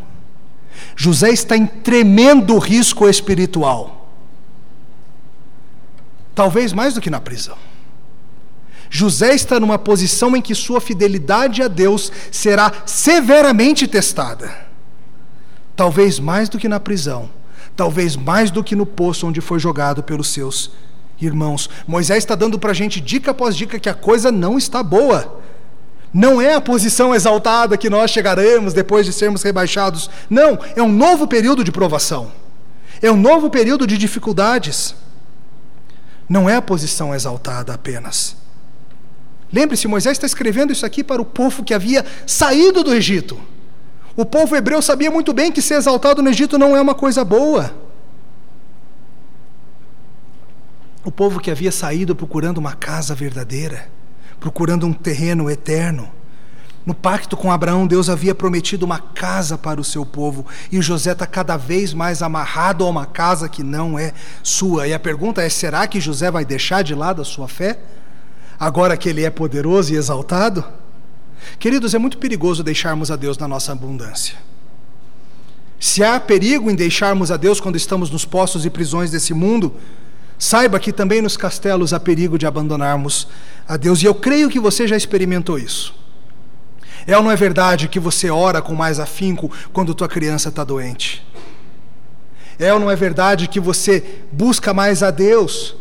José está em tremendo risco espiritual. Talvez mais do que na prisão. José está numa posição em que sua fidelidade a Deus será severamente testada. Talvez mais do que na prisão, talvez mais do que no poço onde foi jogado pelos seus irmãos. Moisés está dando para a gente dica após dica que a coisa não está boa. Não é a posição exaltada que nós chegaremos depois de sermos rebaixados. Não, é um novo período de provação. É um novo período de dificuldades. Não é a posição exaltada apenas. Lembre-se, Moisés está escrevendo isso aqui para o povo que havia saído do Egito. O povo hebreu sabia muito bem que ser exaltado no Egito não é uma coisa boa. O povo que havia saído procurando uma casa verdadeira, procurando um terreno eterno. No pacto com Abraão, Deus havia prometido uma casa para o seu povo, e José está cada vez mais amarrado a uma casa que não é sua. E a pergunta é: será que José vai deixar de lado a sua fé? Agora que Ele é poderoso e exaltado? Queridos, é muito perigoso deixarmos a Deus na nossa abundância. Se há perigo em deixarmos a Deus quando estamos nos postos e prisões desse mundo, saiba que também nos castelos há perigo de abandonarmos a Deus, e eu creio que você já experimentou isso. É ou não é verdade que você ora com mais afinco quando tua criança está doente? É ou não é verdade que você busca mais a Deus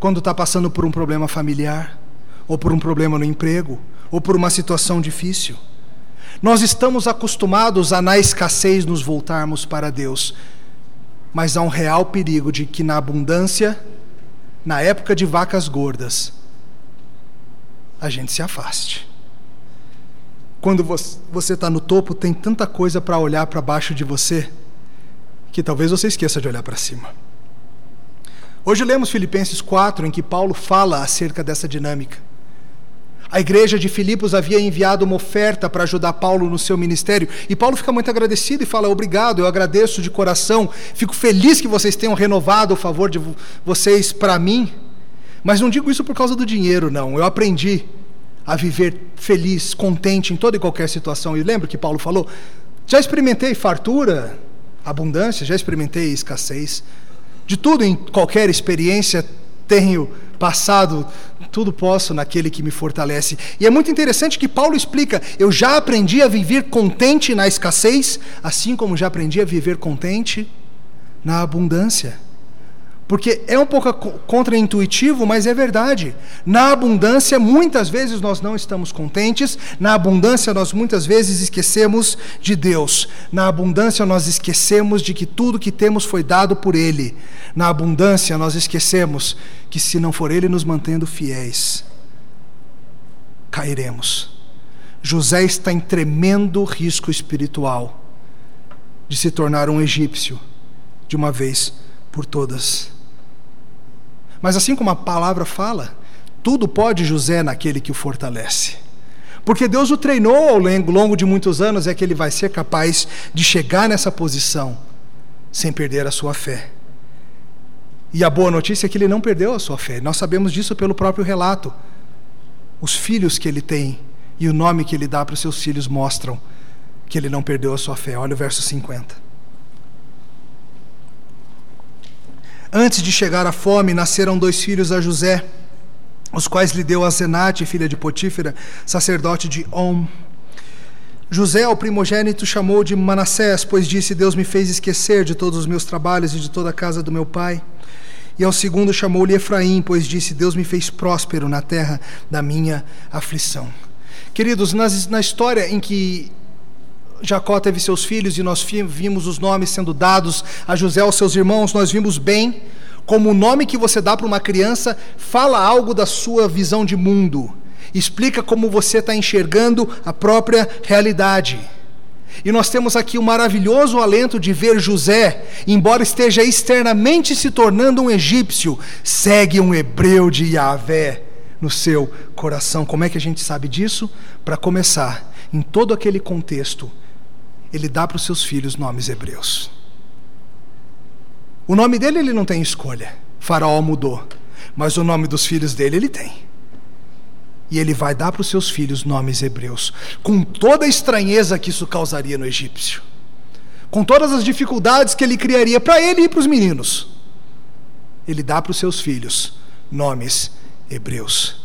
quando está passando por um problema familiar? Ou por um problema no emprego, ou por uma situação difícil. Nós estamos acostumados a, na escassez, nos voltarmos para Deus, mas há um real perigo de que, na abundância, na época de vacas gordas, a gente se afaste. Quando você está no topo, tem tanta coisa para olhar para baixo de você, que talvez você esqueça de olhar para cima. Hoje lemos Filipenses 4, em que Paulo fala acerca dessa dinâmica. A igreja de Filipos havia enviado uma oferta para ajudar Paulo no seu ministério, e Paulo fica muito agradecido e fala: Obrigado, eu agradeço de coração, fico feliz que vocês tenham renovado o favor de vocês para mim. Mas não digo isso por causa do dinheiro, não. Eu aprendi a viver feliz, contente em toda e qualquer situação. E lembra que Paulo falou: já experimentei fartura, abundância, já experimentei escassez. De tudo, em qualquer experiência, tenho passado, tudo posso naquele que me fortalece. E é muito interessante que Paulo explica: eu já aprendi a viver contente na escassez, assim como já aprendi a viver contente na abundância. Porque é um pouco contraintuitivo, mas é verdade. Na abundância, muitas vezes nós não estamos contentes, na abundância, nós muitas vezes esquecemos de Deus, na abundância, nós esquecemos de que tudo que temos foi dado por Ele, na abundância, nós esquecemos que se não for Ele nos mantendo fiéis, cairemos. José está em tremendo risco espiritual de se tornar um egípcio de uma vez por todas. Mas assim como a palavra fala, tudo pode José naquele que o fortalece. Porque Deus o treinou ao longo de muitos anos, é que ele vai ser capaz de chegar nessa posição sem perder a sua fé. E a boa notícia é que ele não perdeu a sua fé. Nós sabemos disso pelo próprio relato. Os filhos que ele tem e o nome que ele dá para os seus filhos mostram que ele não perdeu a sua fé. Olha o verso 50. Antes de chegar a fome, nasceram dois filhos a José, os quais lhe deu a Zenate, filha de Potífera, sacerdote de Om. José, o primogênito, chamou de Manassés, pois disse: Deus me fez esquecer de todos os meus trabalhos e de toda a casa do meu pai. E ao segundo chamou-lhe Efraim, pois disse: Deus me fez próspero na terra da minha aflição. Queridos, na história em que Jacó teve seus filhos e nós vimos os nomes sendo dados a José aos seus irmãos, nós vimos bem como o nome que você dá para uma criança fala algo da sua visão de mundo, explica como você está enxergando a própria realidade. E nós temos aqui o maravilhoso alento de ver José, embora esteja externamente se tornando um egípcio, segue um hebreu de Yahvé no seu coração. Como é que a gente sabe disso? Para começar, em todo aquele contexto, ele dá para os seus filhos nomes hebreus. O nome dele ele não tem escolha. Faraó mudou, mas o nome dos filhos dele ele tem. E ele vai dar para os seus filhos nomes hebreus, com toda a estranheza que isso causaria no egípcio, com todas as dificuldades que ele criaria para ele e para os meninos. Ele dá para os seus filhos nomes hebreus.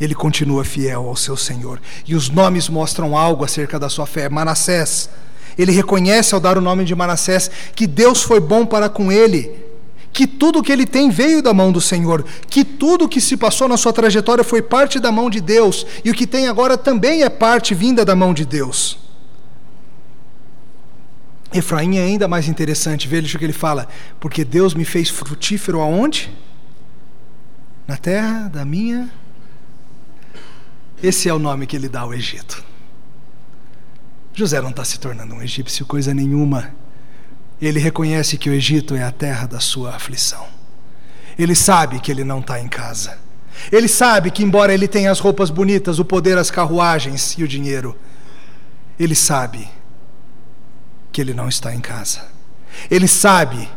Ele continua fiel ao seu Senhor. E os nomes mostram algo acerca da sua fé. Manassés, ele reconhece ao dar o nome de Manassés que Deus foi bom para com ele, que tudo que ele tem veio da mão do Senhor, que tudo que se passou na sua trajetória foi parte da mão de Deus, e o que tem agora também é parte vinda da mão de Deus. Efraim é ainda mais interessante, veja o que ele fala, porque Deus me fez frutífero aonde? Na terra da minha. Esse é o nome que ele dá ao Egito. José não está se tornando um egípcio coisa nenhuma. Ele reconhece que o Egito é a terra da sua aflição. Ele sabe que ele não está em casa. Ele sabe que, embora ele tenha as roupas bonitas, o poder, as carruagens e o dinheiro, ele sabe que ele não está em casa. Ele sabe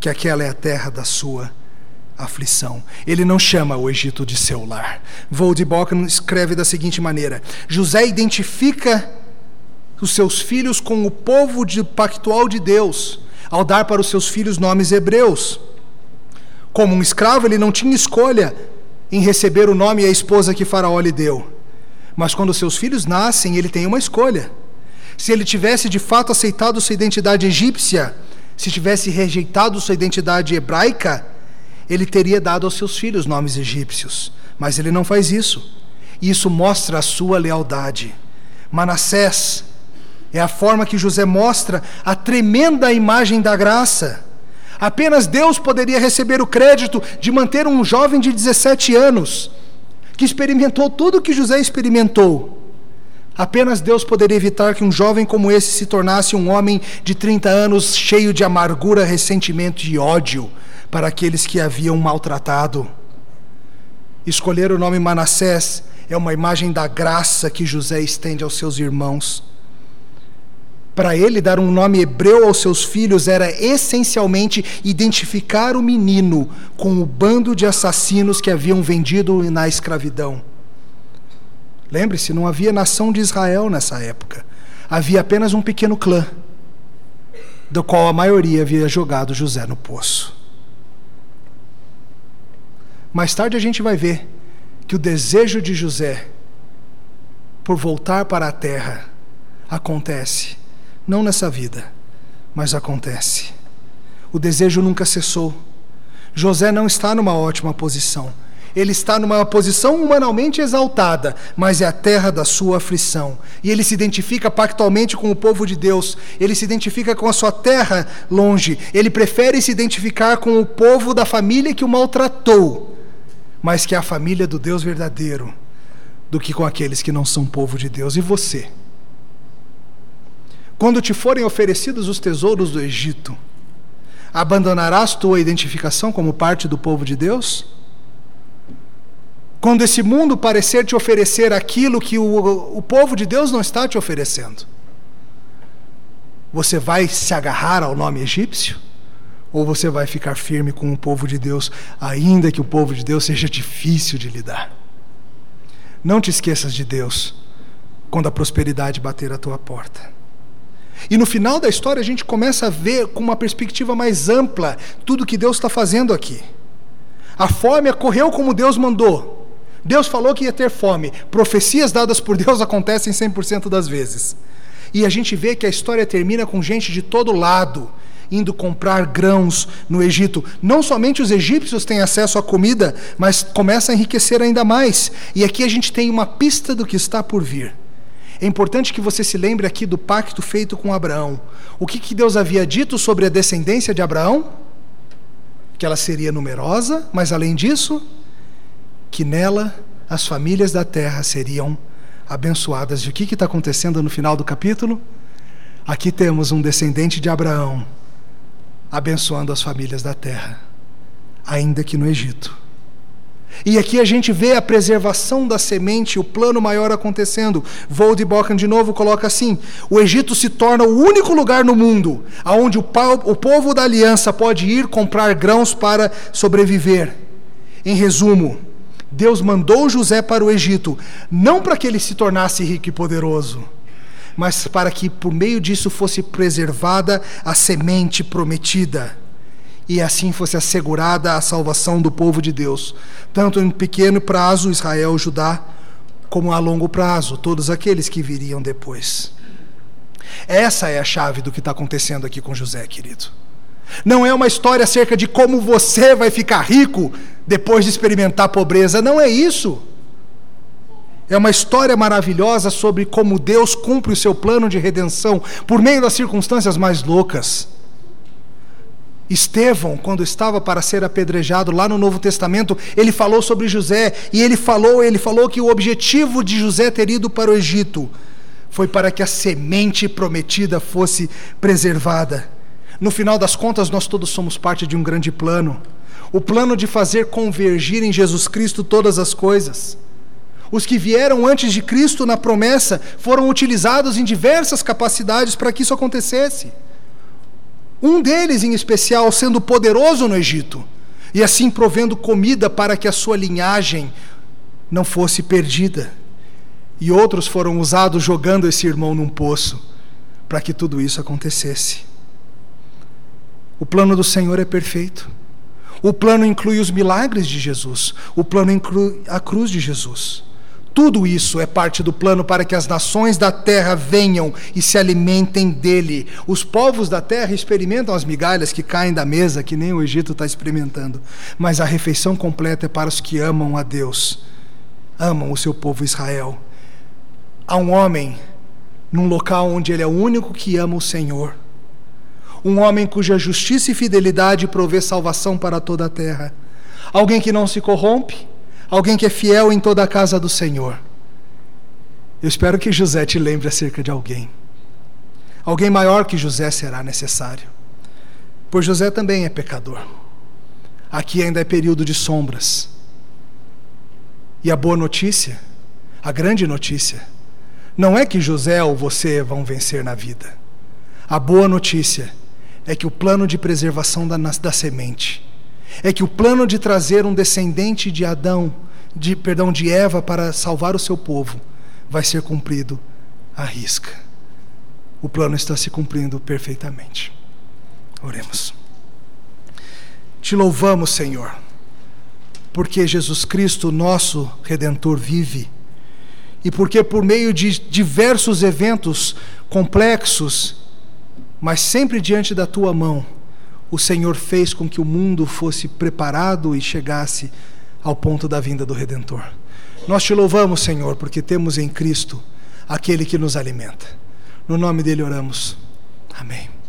que aquela é a terra da sua aflição. Ele não chama o Egito de seu lar. Voldebock escreve da seguinte maneira: José identifica os seus filhos com o povo de, pactual de Deus, ao dar para os seus filhos nomes hebreus. Como um escravo, ele não tinha escolha em receber o nome e a esposa que Faraó lhe deu. Mas quando seus filhos nascem, ele tem uma escolha. Se ele tivesse de fato aceitado sua identidade egípcia, se tivesse rejeitado sua identidade hebraica, ele teria dado aos seus filhos nomes egípcios. Mas ele não faz isso. E isso mostra a sua lealdade. Manassés é a forma que José mostra a tremenda imagem da graça. Apenas Deus poderia receber o crédito de manter um jovem de 17 anos, que experimentou tudo o que José experimentou. Apenas Deus poderia evitar que um jovem como esse se tornasse um homem de 30 anos cheio de amargura, ressentimento e ódio para aqueles que haviam maltratado. Escolher o nome Manassés é uma imagem da graça que José estende aos seus irmãos. Para ele, dar um nome hebreu aos seus filhos era essencialmente identificar o menino com o bando de assassinos que haviam vendido na escravidão. Lembre-se, não havia nação de Israel nessa época. Havia apenas um pequeno clã, do qual a maioria havia jogado José no poço. Mais tarde a gente vai ver que o desejo de José por voltar para a terra acontece não nessa vida, mas acontece. O desejo nunca cessou. José não está numa ótima posição. Ele está numa posição humanamente exaltada, mas é a terra da sua aflição. E ele se identifica pactualmente com o povo de Deus, ele se identifica com a sua terra longe, ele prefere se identificar com o povo da família que o maltratou, mas que é a família do Deus verdadeiro, do que com aqueles que não são povo de Deus. E você? Quando te forem oferecidos os tesouros do Egito, abandonarás tua identificação como parte do povo de Deus? Quando esse mundo parecer te oferecer aquilo que o, o povo de Deus não está te oferecendo, você vai se agarrar ao nome egípcio? Ou você vai ficar firme com o povo de Deus, ainda que o povo de Deus seja difícil de lidar? Não te esqueças de Deus quando a prosperidade bater a tua porta. E no final da história a gente começa a ver com uma perspectiva mais ampla tudo que Deus está fazendo aqui. A fome correu como Deus mandou. Deus falou que ia ter fome. Profecias dadas por Deus acontecem 100% das vezes. E a gente vê que a história termina com gente de todo lado indo comprar grãos no Egito. Não somente os egípcios têm acesso à comida, mas começa a enriquecer ainda mais. E aqui a gente tem uma pista do que está por vir. É importante que você se lembre aqui do pacto feito com Abraão. O que, que Deus havia dito sobre a descendência de Abraão? Que ela seria numerosa, mas além disso, que nela as famílias da terra seriam abençoadas. E o que está acontecendo no final do capítulo? Aqui temos um descendente de Abraão abençoando as famílias da terra, ainda que no Egito. E aqui a gente vê a preservação da semente, o plano maior acontecendo. Vold Bocan de novo coloca assim: o Egito se torna o único lugar no mundo onde o, o povo da aliança pode ir comprar grãos para sobreviver. Em resumo, Deus mandou José para o Egito, não para que ele se tornasse rico e poderoso, mas para que por meio disso fosse preservada a semente prometida e assim fosse assegurada a salvação do povo de Deus, tanto em pequeno prazo, Israel, Judá, como a longo prazo, todos aqueles que viriam depois. Essa é a chave do que está acontecendo aqui com José, querido. Não é uma história acerca de como você vai ficar rico depois de experimentar pobreza. Não é isso. É uma história maravilhosa sobre como Deus cumpre o seu plano de redenção por meio das circunstâncias mais loucas. Estevão, quando estava para ser apedrejado lá no Novo Testamento, ele falou sobre José e ele falou, ele falou que o objetivo de José ter ido para o Egito foi para que a semente prometida fosse preservada. No final das contas, nós todos somos parte de um grande plano o plano de fazer convergir em Jesus Cristo todas as coisas. Os que vieram antes de Cristo na promessa foram utilizados em diversas capacidades para que isso acontecesse. Um deles, em especial, sendo poderoso no Egito, e assim provendo comida para que a sua linhagem não fosse perdida. E outros foram usados jogando esse irmão num poço, para que tudo isso acontecesse. O plano do Senhor é perfeito. O plano inclui os milagres de Jesus, o plano inclui a cruz de Jesus. Tudo isso é parte do plano para que as nações da terra venham e se alimentem dele. Os povos da terra experimentam as migalhas que caem da mesa, que nem o Egito está experimentando. Mas a refeição completa é para os que amam a Deus, amam o seu povo Israel. Há um homem num local onde ele é o único que ama o Senhor um homem cuja justiça e fidelidade provê salvação para toda a terra, alguém que não se corrompe, alguém que é fiel em toda a casa do Senhor. Eu espero que José te lembre acerca de alguém. Alguém maior que José será necessário, pois José também é pecador. Aqui ainda é período de sombras. E a boa notícia, a grande notícia, não é que José ou você vão vencer na vida. A boa notícia é que o plano de preservação da, da semente, é que o plano de trazer um descendente de Adão, de perdão, de Eva para salvar o seu povo, vai ser cumprido à risca. O plano está se cumprindo perfeitamente. Oremos. Te louvamos, Senhor, porque Jesus Cristo, nosso redentor, vive e porque por meio de diversos eventos complexos mas sempre diante da tua mão, o Senhor fez com que o mundo fosse preparado e chegasse ao ponto da vinda do Redentor. Nós te louvamos, Senhor, porque temos em Cristo aquele que nos alimenta. No nome dele oramos. Amém.